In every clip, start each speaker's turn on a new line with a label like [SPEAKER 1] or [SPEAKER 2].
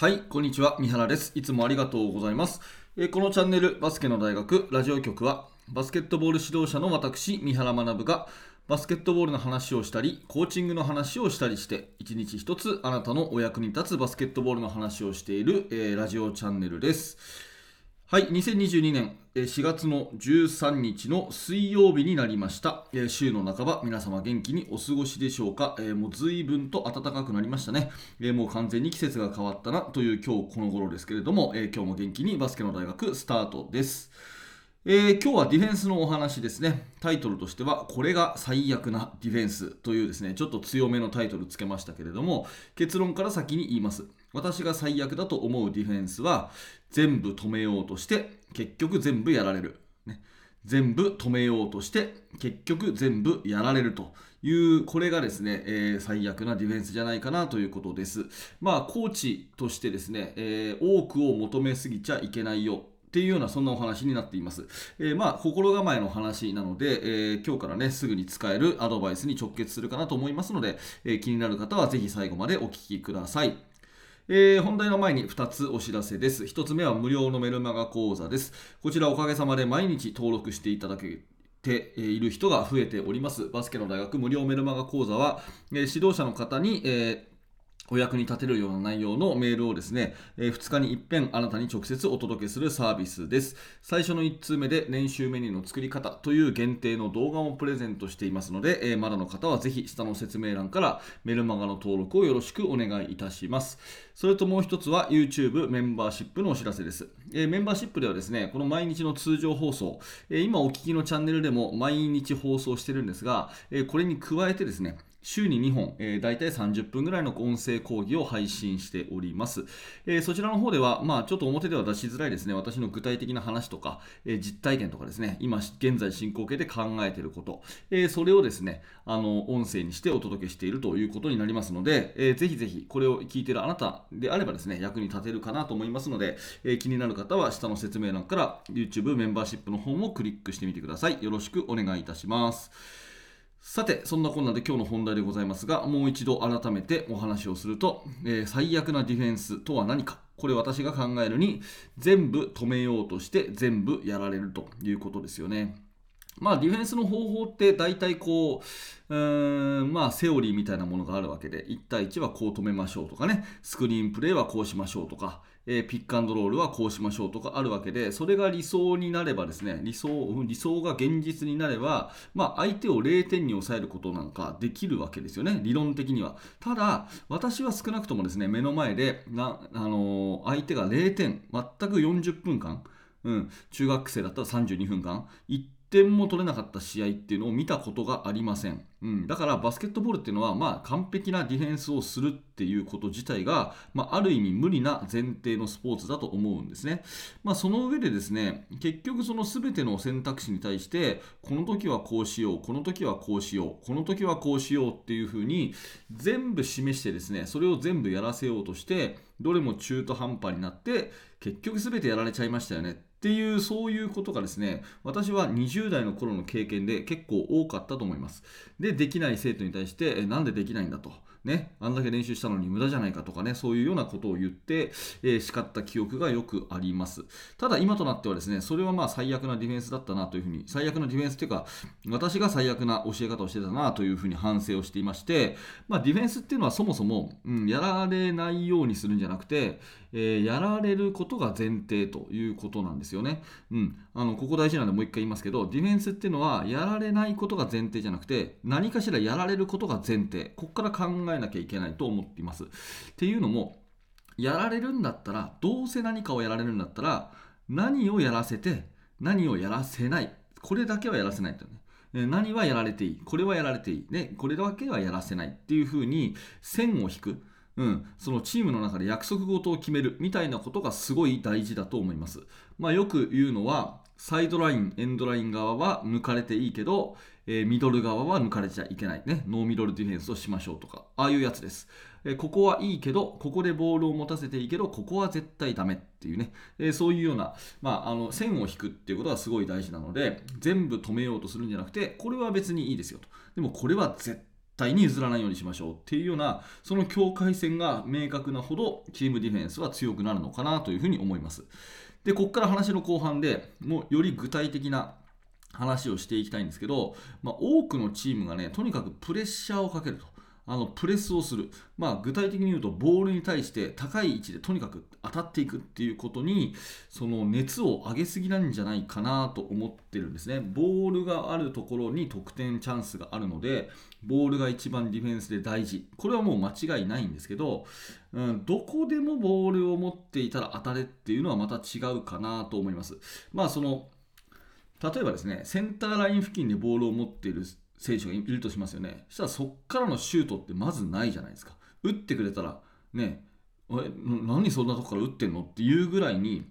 [SPEAKER 1] はい、こんにちは。三原です。いつもありがとうございます。え、このチャンネル、バスケの大学ラジオ局は、バスケットボール指導者の私、三原学が、バスケットボールの話をしたり、コーチングの話をしたりして、一日一つあなたのお役に立つバスケットボールの話をしている、えー、ラジオチャンネルです。はい、2022年4月の13日の水曜日になりました。週の半ば、皆様元気にお過ごしでしょうか？もう随分と暖かくなりましたね。もう完全に季節が変わったなという今日この頃ですけれども、今日も元気にバスケの大学スタートです。えー、今日はディフェンスのお話ですね。タイトルとしては、これが最悪なディフェンスというですね、ちょっと強めのタイトルつけましたけれども、結論から先に言います。私が最悪だと思うディフェンスは、全部止めようとして、結局全部やられる。ね、全部止めようとして、結局全部やられるという、これがですね、えー、最悪なディフェンスじゃないかなということです。まあ、コーチとしてですね、えー、多くを求めすぎちゃいけないよっていうようなそんなお話になっています。えー、まあ心構えの話なので、えー、今日からねすぐに使えるアドバイスに直結するかなと思いますので、えー、気になる方はぜひ最後までお聞きください。えー、本題の前に2つお知らせです。1つ目は無料のメルマガ講座です。こちらおかげさまで毎日登録していただけている人が増えております。バスケの大学無料メルマガ講座は、えー、指導者の方に、えお役に立てるような内容のメールをですね、え2日に一遍あなたに直接お届けするサービスです。最初の1通目で年収メニューの作り方という限定の動画をプレゼントしていますので、えまだの方はぜひ下の説明欄からメルマガの登録をよろしくお願いいたします。それともう一つは YouTube メンバーシップのお知らせです。えメンバーシップではですね、この毎日の通常放送、え今お聞きのチャンネルでも毎日放送してるんですが、えこれに加えてですね、週に2本、えー、大体30分ぐらいの音声講義を配信しております。えー、そちらの方では、まあ、ちょっと表では出しづらいですね、私の具体的な話とか、えー、実体験とかですね、今現在進行形で考えていること、え、それをですね、あの音声にしてお届けしているということになりますので、えー、ぜひぜひこれを聞いているあなたであればですね、役に立てるかなと思いますので、え、気になる方は下の説明欄から YouTube メンバーシップの方もクリックしてみてください。よろしくお願いいたします。さて、そんなこんなで今日の本題でございますが、もう一度改めてお話をすると、えー、最悪なディフェンスとは何か。これ私が考えるに、全部止めようとして全部やられるということですよね。まあ、ディフェンスの方法って大体こう、うん、まあ、セオリーみたいなものがあるわけで、1対1はこう止めましょうとかね、スクリーンプレーはこうしましょうとか、えー、ピックアンドロールはこうしましょうとかあるわけで、それが理想になればですね、理想、理想が現実になれば、まあ、相手を0点に抑えることなんかできるわけですよね、理論的には。ただ、私は少なくともですね、目の前で、なあのー、相手が0点、全く40分間、うん、中学生だったら32分間、1点も取れなかった試合っていうのを見たことがありません。うん、だからバスケットボールっていうのは、まあ、完璧なディフェンスをするっていうこと自体が、まあ、ある意味無理な前提のスポーツだと思うんですね。まあ、その上でですね、結局その全ての選択肢に対して、この時はこうしよう、この時はこうしよう、この時はこうしようっていうふうに全部示してですね、それを全部やらせようとして、どれも中途半端になって、結局全てやられちゃいましたよねっていうそういうことがですね私は20代の頃の経験で結構多かったと思います。でできない生徒に対してなんでできないんだと。ね、あんだけ練習したのに無駄じゃないかとかね、そういうようなことを言って、えー、叱った記憶がよくあります。ただ今となってはですね、それはまあ最悪なディフェンスだったなというふうに、最悪なディフェンスというか、私が最悪な教え方をしてたなというふうに反省をしていまして、まあ、ディフェンスっていうのはそもそも、うん、やられないようにするんじゃなくて、えー、やられることが前提ということなんですよね。うん、あのここ大事なんでもう一回言いますけど、ディフェンスっていうのはやられないことが前提じゃなくて、何かしらやられることが前提、ここから考ええなきゃいけないと思っています。っていうのも、やられるんだったら、どうせ何かをやられるんだったら、何をやらせて、何をやらせない、これだけはやらせないとね。何はやられていい、これはやられていい、ね、これだけはやらせないっていうふうに線を引く。うん、そのチームの中で約束事を決めるみたいなことがすごい大事だと思います。まあ、よく言うのは、サイドライン、エンドライン側は抜かれていいけど、えー、ミドル側は抜かれちゃいけないね。ノーミドルディフェンスをしましょうとか、ああいうやつです。えー、ここはいいけど、ここでボールを持たせていいけど、ここは絶対ダメっていうね、えー、そういうような、まあ、あの線を引くっていうことはすごい大事なので、全部止めようとするんじゃなくて、これは別にいいですよと。でもこれは絶対に譲らないようにしましょうっていうようなその境界線が明確なほどチームディフェンスは強くなるのかなというふうに思います。でここから話の後半でもうより具体的な話をしていきたいんですけど、まあ、多くのチームがねとにかくプレッシャーをかけると。あのプレスをする、まあ、具体的に言うとボールに対して高い位置でとにかく当たっていくっていうことにその熱を上げすぎなんじゃないかなと思ってるんですね。ボールがあるところに得点チャンスがあるのでボールが一番ディフェンスで大事。これはもう間違いないんですけど、うん、どこでもボールを持っていたら当たれっていうのはまた違うかなと思います。まあその例えばですねセンターライン付近でボールを持っている選手がいるとしますよね。そしたらそっからのシュートってまずないじゃないですか。打ってくれたら、ね、え、何そんなとこから打ってんのっていうぐらいに、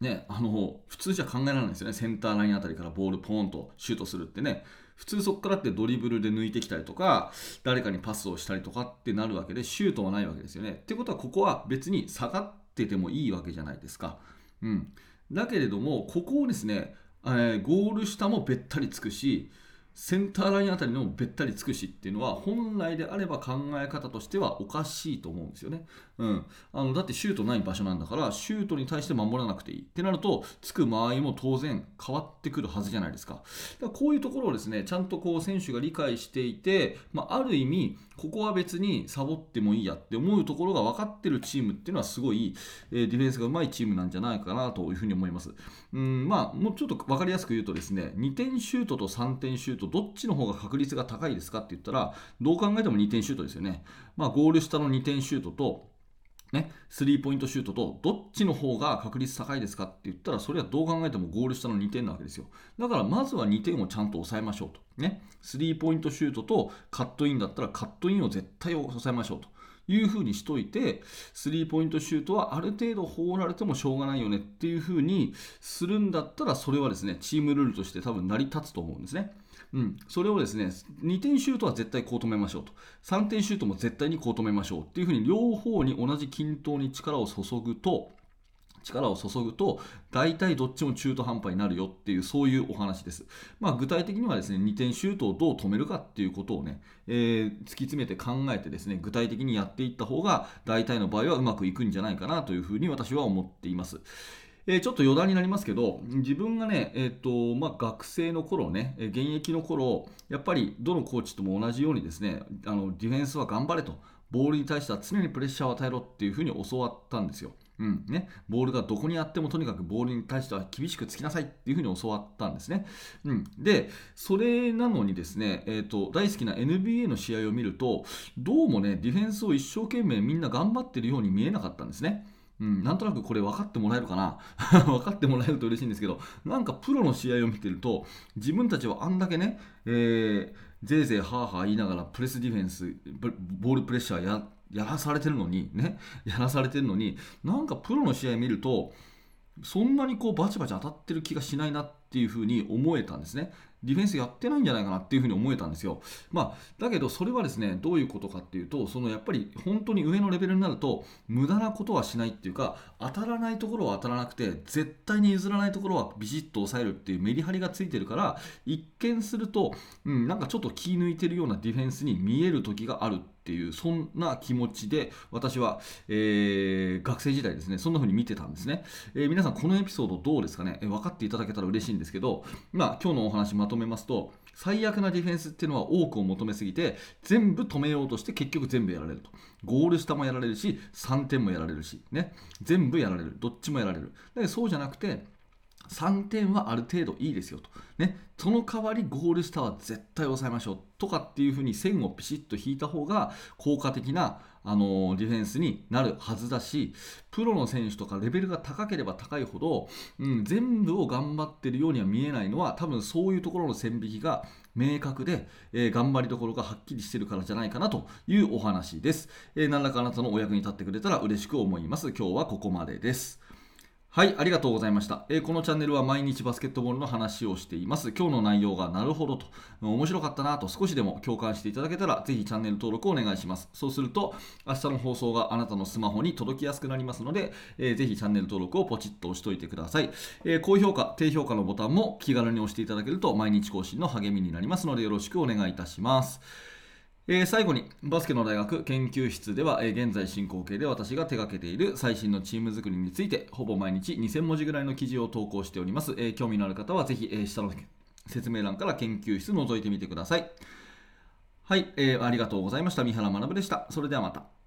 [SPEAKER 1] ね、あの、普通じゃ考えられないですよね。センターラインあたりからボールポーンとシュートするってね。普通そこからってドリブルで抜いてきたりとか、誰かにパスをしたりとかってなるわけで、シュートはないわけですよね。ってことは、ここは別に下がっててもいいわけじゃないですか。うん。だけれども、ここをですね、えー、ゴール下もべったりつくし、センターラインあたりのべったりつくしっていうのは本来であれば考え方としてはおかしいと思うんですよね。うん、あのだってシュートない場所なんだからシュートに対して守らなくていいってなるとつく間合いも当然変わってくるはずじゃないですか。だからこういうところをですねちゃんとこう選手が理解していて、まあ、ある意味ここは別にサボってもいいやって思うところが分かってるチームっていうのはすごい、え、ディフェンスがうまいチームなんじゃないかなというふうに思います。うんまあ、もうちょっと分かりやすく言うとですね2点シュートと3点シュートどっちの方が確率が高いですかって言ったらどう考えても2点シュートですよね。まあ、ゴール下の2点シュートとね、スリーポイントシュートとどっちの方が確率高いですかって言ったらそれはどう考えてもゴール下の2点なわけですよ。だからまずは2点をちゃんと抑えましょうと。ねスリーポイントシュートとカットインだったらカットインを絶対抑えましょうと。いうふうにしといてスリーポイントシュートはある程度放られてもしょうがないよねっていうふうにするんだったらそれはですねチームルールとして多分成り立つと思うんですね。うん、それをですね2点シュートは絶対こう止めましょうと。3点シュートも絶対にこう止めましょうっていうふうに両方に同じ均等に力を注ぐと力を注ぐと大体どっちも中途半端になるよっていうそういうお話です、まあ、具体的にはですね2点シュートをどう止めるかっていうことをね、えー、突き詰めて考えてですね具体的にやっていった方が大体の場合はうまくいくんじゃないかなというふうに私は思っていますえ、ちょっと余談になりますけど、自分がね、えーとまあ、学生の頃ね、現役の頃やっぱりどのコーチとも同じようにですね、あのディフェンスは頑張れと、ボールに対しては常にプレッシャーを与えろっていうふうに教わったんですよ。うんね、ボールがどこにあってもとにかくボールに対しては厳しくつきなさいっていうふうに教わったんですね。うん、で、それなのにですね、えーと、大好きな NBA の試合を見ると、どうもね、ディフェンスを一生懸命みんな頑張ってるように見えなかったんですね。うん、なんとなくこれ分かってもらえるかな？分かってもらえると嬉しいんですけどなんかプロの試合を見てると自分たちはあんだけね、えー、ぜいぜいはーはー言いながらプレスディフェンスボールプレッシャーやってやらされてるのにね？やらされてるのになんかプロの試合見るとそんなにこうバチバチ当たってる気がしないなっていうふうに思えたんですね。ディフェンスやってないんじゃないかなっていうふうに思えたんですよ。まあ、だけどそれはですねどういうことかっていうとそのやっぱり本当に上のレベルになると無駄なことはしないっていうか当たらないところは当たらなくて絶対に譲らないところはビシッと抑えるっていうメリハリがついてるから一見すると、うん、なんかちょっと気抜いてるようなディフェンスに見える時があるっていうそんな気持ちで私は、えー、学生時代ですねそんな風に見てたんですね、えー、皆さんこのエピソードどうですかね、えー、分かっていただけたら嬉しいんですけど、まあ、今日のお話まとめますと最悪なディフェンスっていうのは多くを求めすぎて全部止めようとして結局全部やられると。ゴール下もやられるし3点もやられるし、ね、全部やられる。どっちもやられる。だそうじゃなくて3点はある程度いいですよと、ね、その代わりゴール下は絶対抑えましょうとかっていうふうに線をピシッと引いた方が効果的なあのディフェンスになるはずだしプロの選手とかレベルが高ければ高いほど、うん、全部を頑張ってるようには見えないのは多分そういうところの線引きが明確で、えー、頑張りどころがはっきりしてるからじゃないかなというお話です、えー、何らかあなたのお役に立ってくれたら嬉しく思います。今日はここまでです。はい、ありがとうございました、えー、このチャンネルは毎日バスケットボールの話をしています。今日の内容がなるほどと、面白かったなと少しでも共感していただけたら、ぜひチャンネル登録をお願いします。そうすると、明日の放送があなたのスマホに届きやすくなりますので、えー、ぜひチャンネル登録をポチッと押しておいてください、えー、高評価、低評価のボタンも気軽に押していただけると、毎日更新の励みになりますので、よろしくお願いいたします。えー最後にバスケの大学研究室では、えー現在進行形で私が手掛けている最新のチーム作りについてほぼ毎日2000文字ぐらいの記事を投稿しております、えー興味のある方はぜひ、え下の説明欄から研究室覗いてみてください。はい、えーありがとうございました。三原学でした。それではまた。